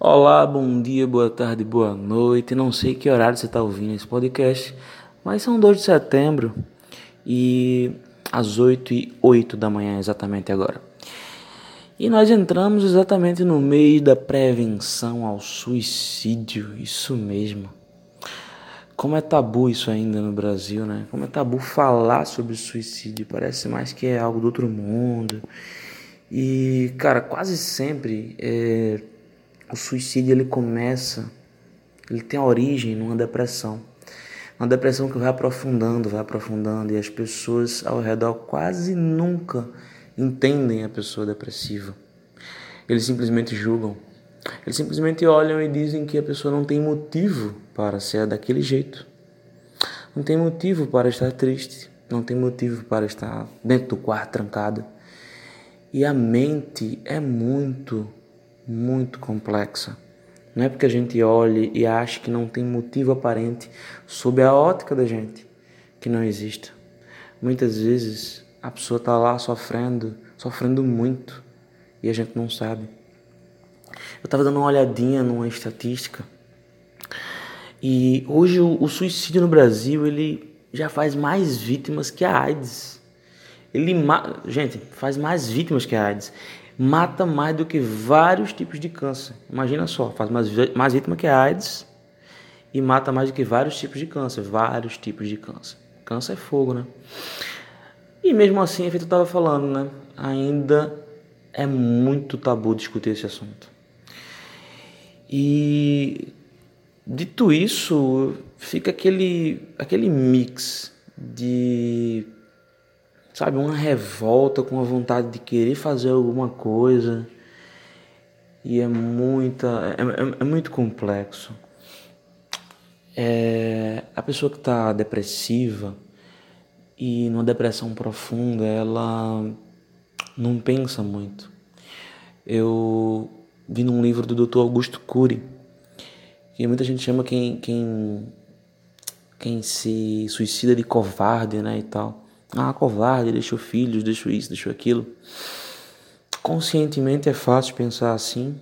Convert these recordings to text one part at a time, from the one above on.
Olá, bom dia, boa tarde, boa noite. Não sei que horário você está ouvindo esse podcast, mas são 2 de setembro e às 8 e 8 da manhã, exatamente agora. E nós entramos exatamente no meio da prevenção ao suicídio, isso mesmo. Como é tabu isso ainda no Brasil, né? Como é tabu falar sobre suicídio, parece mais que é algo do outro mundo. E, cara, quase sempre é, o suicídio ele começa, ele tem origem numa depressão. Uma depressão que vai aprofundando, vai aprofundando, e as pessoas ao redor quase nunca entendem a pessoa depressiva. Eles simplesmente julgam. Eles simplesmente olham e dizem que a pessoa não tem motivo para ser daquele jeito. Não tem motivo para estar triste. Não tem motivo para estar dentro do quarto trancado. E a mente é muito, muito complexa. Não é porque a gente olhe e acha que não tem motivo aparente sob a ótica da gente que não exista. Muitas vezes a pessoa está lá sofrendo, sofrendo muito e a gente não sabe. Eu estava dando uma olhadinha numa estatística e hoje o, o suicídio no Brasil ele já faz mais vítimas que a AIDS. Ele gente, faz mais vítimas que a AIDS. Mata mais do que vários tipos de câncer. Imagina só, faz mais, mais vítima que a AIDS e mata mais do que vários tipos de câncer. Vários tipos de câncer. Câncer é fogo, né? E mesmo assim, é feito eu estava falando, né? Ainda é muito tabu discutir esse assunto. E dito isso, fica aquele, aquele mix de sabe, uma revolta com a vontade de querer fazer alguma coisa. E é muita, é, é, é muito complexo. É, a pessoa que está depressiva e numa depressão profunda, ela não pensa muito. Eu vi num livro do Dr. Augusto Cury, que muita gente chama quem, quem, quem se suicida de covarde, né, e tal. Ah, covarde, deixou filhos, deixou isso, deixou aquilo. Conscientemente é fácil pensar assim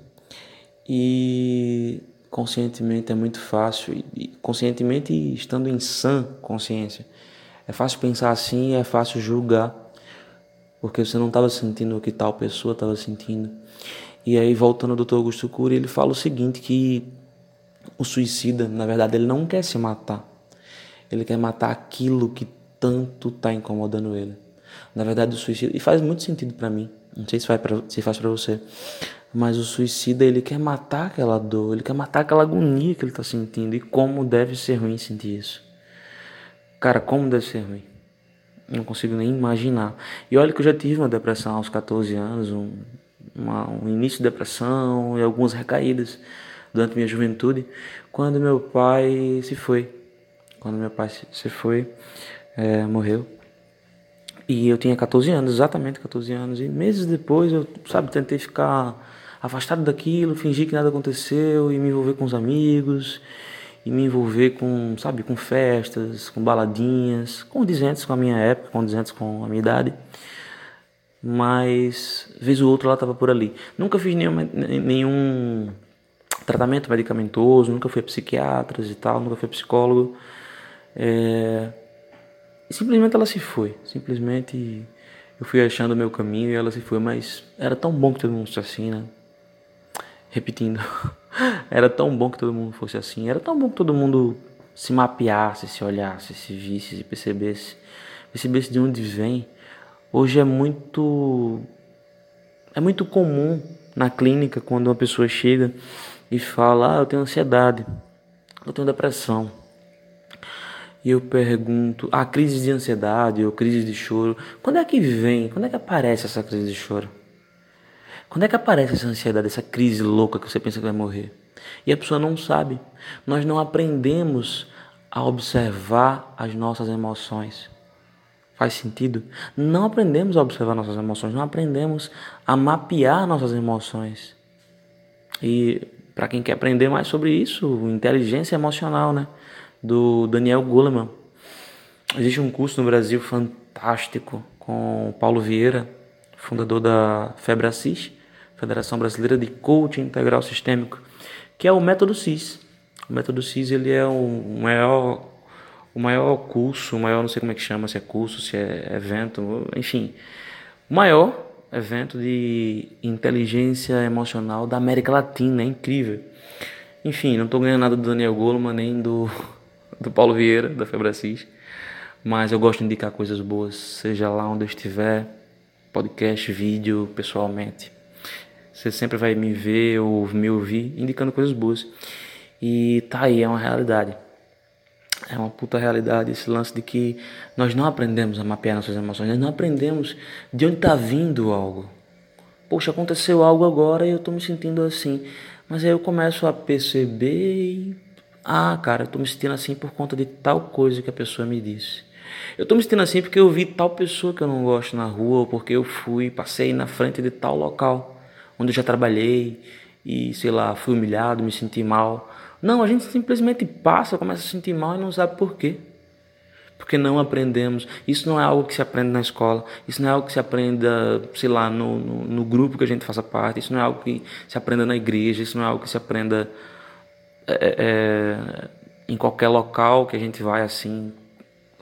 e conscientemente é muito fácil e conscientemente estando em sã consciência é fácil pensar assim, é fácil julgar porque você não estava sentindo o que tal pessoa estava sentindo. E aí voltando ao Dr. Augusto Cury, ele fala o seguinte que o suicida, na verdade, ele não quer se matar. Ele quer matar aquilo que tanto está incomodando ele. Na verdade, o suicídio, e faz muito sentido para mim, não sei se faz pra, se faz para você, mas o suicida ele quer matar aquela dor, ele quer matar aquela agonia que ele está sentindo. E como deve ser ruim sentir isso? Cara, como deve ser ruim? Não consigo nem imaginar. E olha que eu já tive uma depressão aos 14 anos, um, uma, um início de depressão e algumas recaídas durante minha juventude, quando meu pai se foi. Quando meu pai se foi, é, morreu. E eu tinha 14 anos, exatamente 14 anos. E meses depois eu, sabe, tentei ficar afastado daquilo, fingir que nada aconteceu e me envolver com os amigos e me envolver com, sabe, com festas, com baladinhas, condizentes com a minha época, condizentes com a minha idade. Mas vez ou outra ela estava por ali. Nunca fiz nenhum, nenhum tratamento medicamentoso, nunca fui a psiquiatras e tal, nunca fui a psicólogo. É, simplesmente ela se foi. Simplesmente eu fui achando o meu caminho e ela se foi. Mas era tão bom que todo mundo fosse assim, né? Repetindo. era tão bom que todo mundo fosse assim. Era tão bom que todo mundo se mapeasse, se olhasse, se visse, se percebesse. Percebesse de onde vem. Hoje é muito. É muito comum na clínica quando uma pessoa chega e fala: Ah, eu tenho ansiedade, eu tenho depressão e eu pergunto, a crise de ansiedade ou crise de choro, quando é que vem? Quando é que aparece essa crise de choro? Quando é que aparece essa ansiedade, essa crise louca que você pensa que vai morrer? E a pessoa não sabe. Nós não aprendemos a observar as nossas emoções. Faz sentido? Não aprendemos a observar nossas emoções, não aprendemos a mapear nossas emoções. E para quem quer aprender mais sobre isso, inteligência emocional, né? Do Daniel Goleman. Existe um curso no Brasil fantástico com Paulo Vieira, fundador da FEBRACIS, Federação Brasileira de Coaching Integral Sistêmico. que é o método CIS. O método CIS ele é o maior o maior curso, o maior, não sei como é que chama, se é curso, se é evento, enfim, o maior evento de inteligência emocional da América Latina, é incrível. Enfim, não estou ganhando nada do Daniel Goleman nem do, do Paulo Vieira, da Febracis, mas eu gosto de indicar coisas boas, seja lá onde eu estiver, podcast, vídeo, pessoalmente. Você sempre vai me ver ou me ouvir indicando coisas boas. E tá aí, é uma realidade. É uma puta realidade esse lance de que nós não aprendemos a mapear nossas emoções, nós não aprendemos de onde está vindo algo. Poxa, aconteceu algo agora e eu estou me sentindo assim. Mas aí eu começo a perceber e. Ah, cara, eu estou me sentindo assim por conta de tal coisa que a pessoa me disse. Eu estou me sentindo assim porque eu vi tal pessoa que eu não gosto na rua, ou porque eu fui, passei na frente de tal local onde eu já trabalhei e, sei lá, fui humilhado, me senti mal. Não, a gente simplesmente passa, começa a se sentir mal e não sabe por quê. Porque não aprendemos. Isso não é algo que se aprende na escola. Isso não é algo que se aprenda, sei lá, no, no, no grupo que a gente faça parte. Isso não é algo que se aprenda na igreja. Isso não é algo que se aprenda é, é, em qualquer local que a gente vai assim,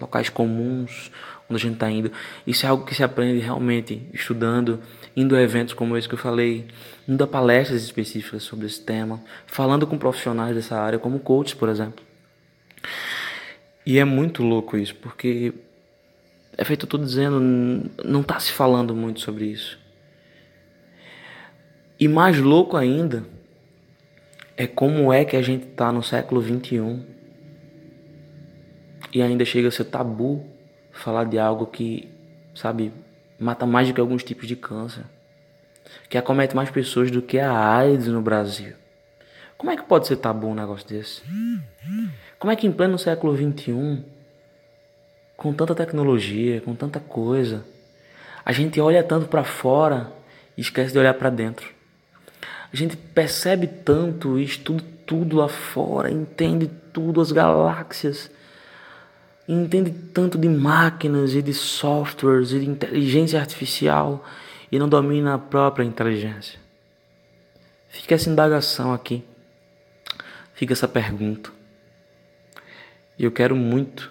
locais comuns onde a gente está indo. Isso é algo que se aprende realmente estudando, indo a eventos como esse que eu falei, indo a palestras específicas sobre esse tema, falando com profissionais dessa área, como coaches, por exemplo. E é muito louco isso, porque é feito eu dizendo, não está se falando muito sobre isso. E mais louco ainda é como é que a gente está no século 21 e ainda chega a ser tabu falar de algo que, sabe, mata mais do que alguns tipos de câncer, que acomete mais pessoas do que a AIDS no Brasil. Como é que pode ser tabu um negócio desse? Como é que em pleno século XXI, com tanta tecnologia, com tanta coisa, a gente olha tanto para fora e esquece de olhar para dentro? A gente percebe tanto, estuda tudo lá fora, entende tudo, as galáxias, entende tanto de máquinas e de softwares e de inteligência artificial e não domina a própria inteligência. Fica essa indagação aqui, fica essa pergunta. E eu quero muito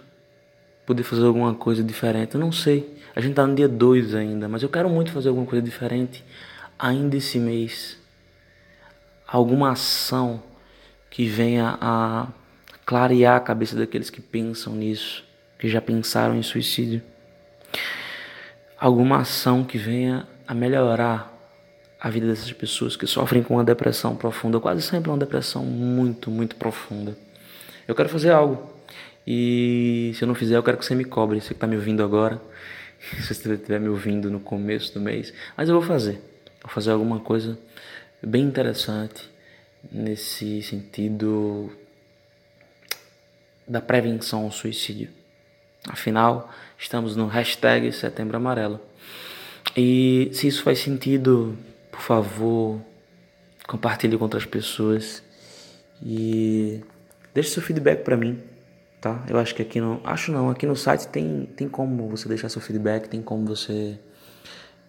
poder fazer alguma coisa diferente. Eu não sei, a gente está no dia 2 ainda, mas eu quero muito fazer alguma coisa diferente ainda esse mês. Alguma ação que venha a clarear a cabeça daqueles que pensam nisso, que já pensaram em suicídio. Alguma ação que venha a melhorar a vida dessas pessoas que sofrem com uma depressão profunda, quase sempre uma depressão muito, muito profunda. Eu quero fazer algo. E se eu não fizer, eu quero que você me cobre. Você que está me ouvindo agora, se você estiver me ouvindo no começo do mês, mas eu vou fazer. Vou fazer alguma coisa bem interessante nesse sentido da prevenção ao suicídio. Afinal, estamos no hashtag Setembro Amarelo. E se isso faz sentido, por favor, compartilhe com outras pessoas e deixe seu feedback para mim, tá? Eu acho que aqui no, acho não, aqui no site tem tem como você deixar seu feedback, tem como você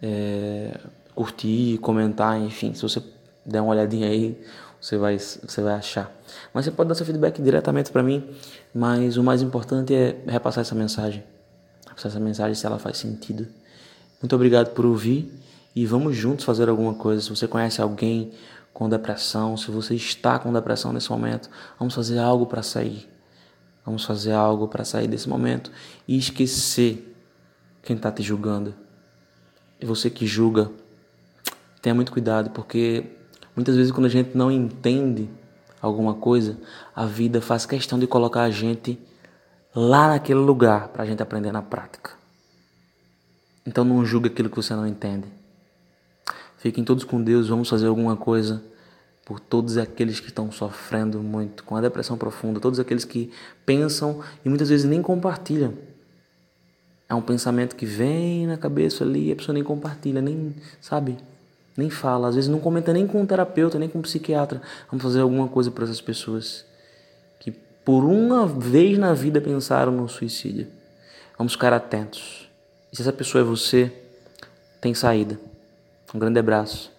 é, curtir, comentar, enfim, se você der uma olhadinha aí, você vai, você vai achar. Mas você pode dar seu feedback diretamente para mim, mas o mais importante é repassar essa mensagem. Repassar essa mensagem se ela faz sentido. Muito obrigado por ouvir e vamos juntos fazer alguma coisa. Se você conhece alguém com depressão, se você está com depressão nesse momento, vamos fazer algo para sair. Vamos fazer algo para sair desse momento e esquecer quem está te julgando. E você que julga, tenha muito cuidado, porque Muitas vezes, quando a gente não entende alguma coisa, a vida faz questão de colocar a gente lá naquele lugar para a gente aprender na prática. Então, não julgue aquilo que você não entende. Fiquem todos com Deus, vamos fazer alguma coisa por todos aqueles que estão sofrendo muito com a depressão profunda, todos aqueles que pensam e muitas vezes nem compartilham. É um pensamento que vem na cabeça ali e a pessoa nem compartilha, nem sabe nem fala, às vezes não comenta nem com um terapeuta, nem com um psiquiatra. Vamos fazer alguma coisa para essas pessoas que por uma vez na vida pensaram no suicídio. Vamos ficar atentos. E se essa pessoa é você, tem saída. Um grande abraço.